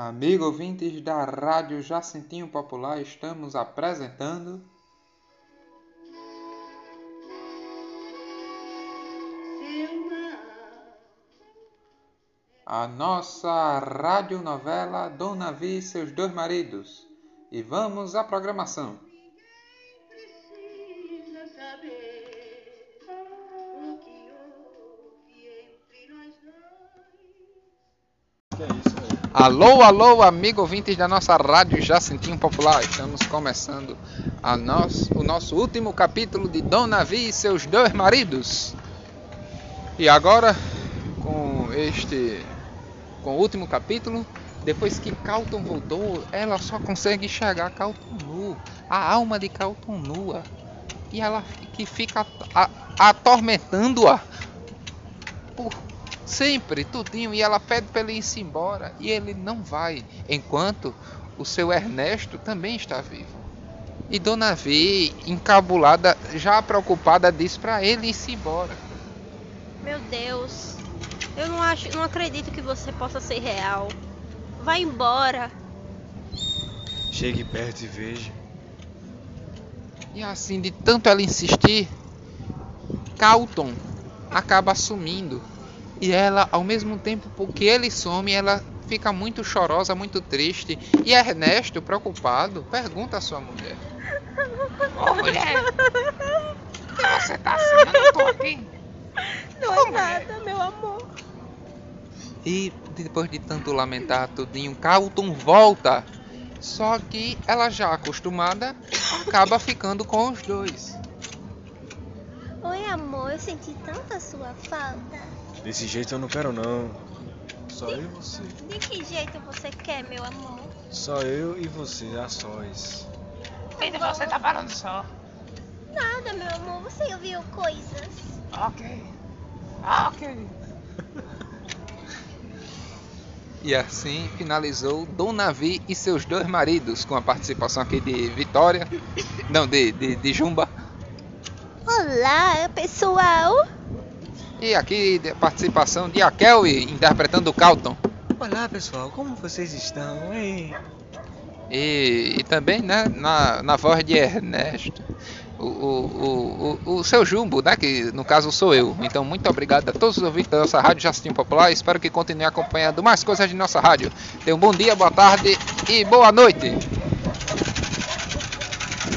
Amigo ouvintes da Rádio Jacintinho Popular, estamos apresentando. A nossa radionovela Dona Vi e seus dois maridos. E vamos à programação. Alô, alô, amigo ouvintes da nossa rádio Jacintinho Popular. Estamos começando o nosso último capítulo de Dona Vi e seus dois maridos. E agora, com este, com o último capítulo, depois que Calton voltou, ela só consegue enxergar Calton nu, a alma de Calton nua. E ela que fica atormentando-a por Sempre, tudinho. E ela pede para ele ir embora. E ele não vai. Enquanto o seu Ernesto também está vivo. E Dona V, encabulada, já preocupada, diz para ele ir embora. Meu Deus. Eu não acho, não acredito que você possa ser real. Vai embora. Chegue perto e veja. E assim, de tanto ela insistir, Calton acaba assumindo e ela, ao mesmo tempo porque ele some, ela fica muito chorosa, muito triste. E Ernesto, preocupado, pergunta à sua mulher: Ô mulher, o que você tá assim? Eu não tô aqui. Não é nada, meu amor. E depois de tanto lamentar tudinho, Carlton volta. Só que ela já acostumada acaba ficando com os dois. Oi amor, eu senti tanta sua falta. Desse jeito eu não quero não. Só de, eu e você. De que jeito você quer, meu amor? Só eu e você, a sós. E você tá falando só? Nada, meu amor. Você ouviu coisas. Ok. Ok. E assim finalizou Dona Vi e seus dois maridos, com a participação aqui de Vitória, não, de, de, de Jumba. Olá, pessoal! E aqui a participação de Akelwi interpretando o Calton. Olá pessoal, como vocês estão? Hein? E, e também né, na, na voz de Ernesto, o, o, o, o, seu Jumbo, né, que no caso sou eu. Então muito obrigado a todos os ouvintes da nossa rádio Jacintinho Popular. Espero que continuem acompanhando mais coisas de nossa rádio. Tenham um bom dia, boa tarde e boa noite.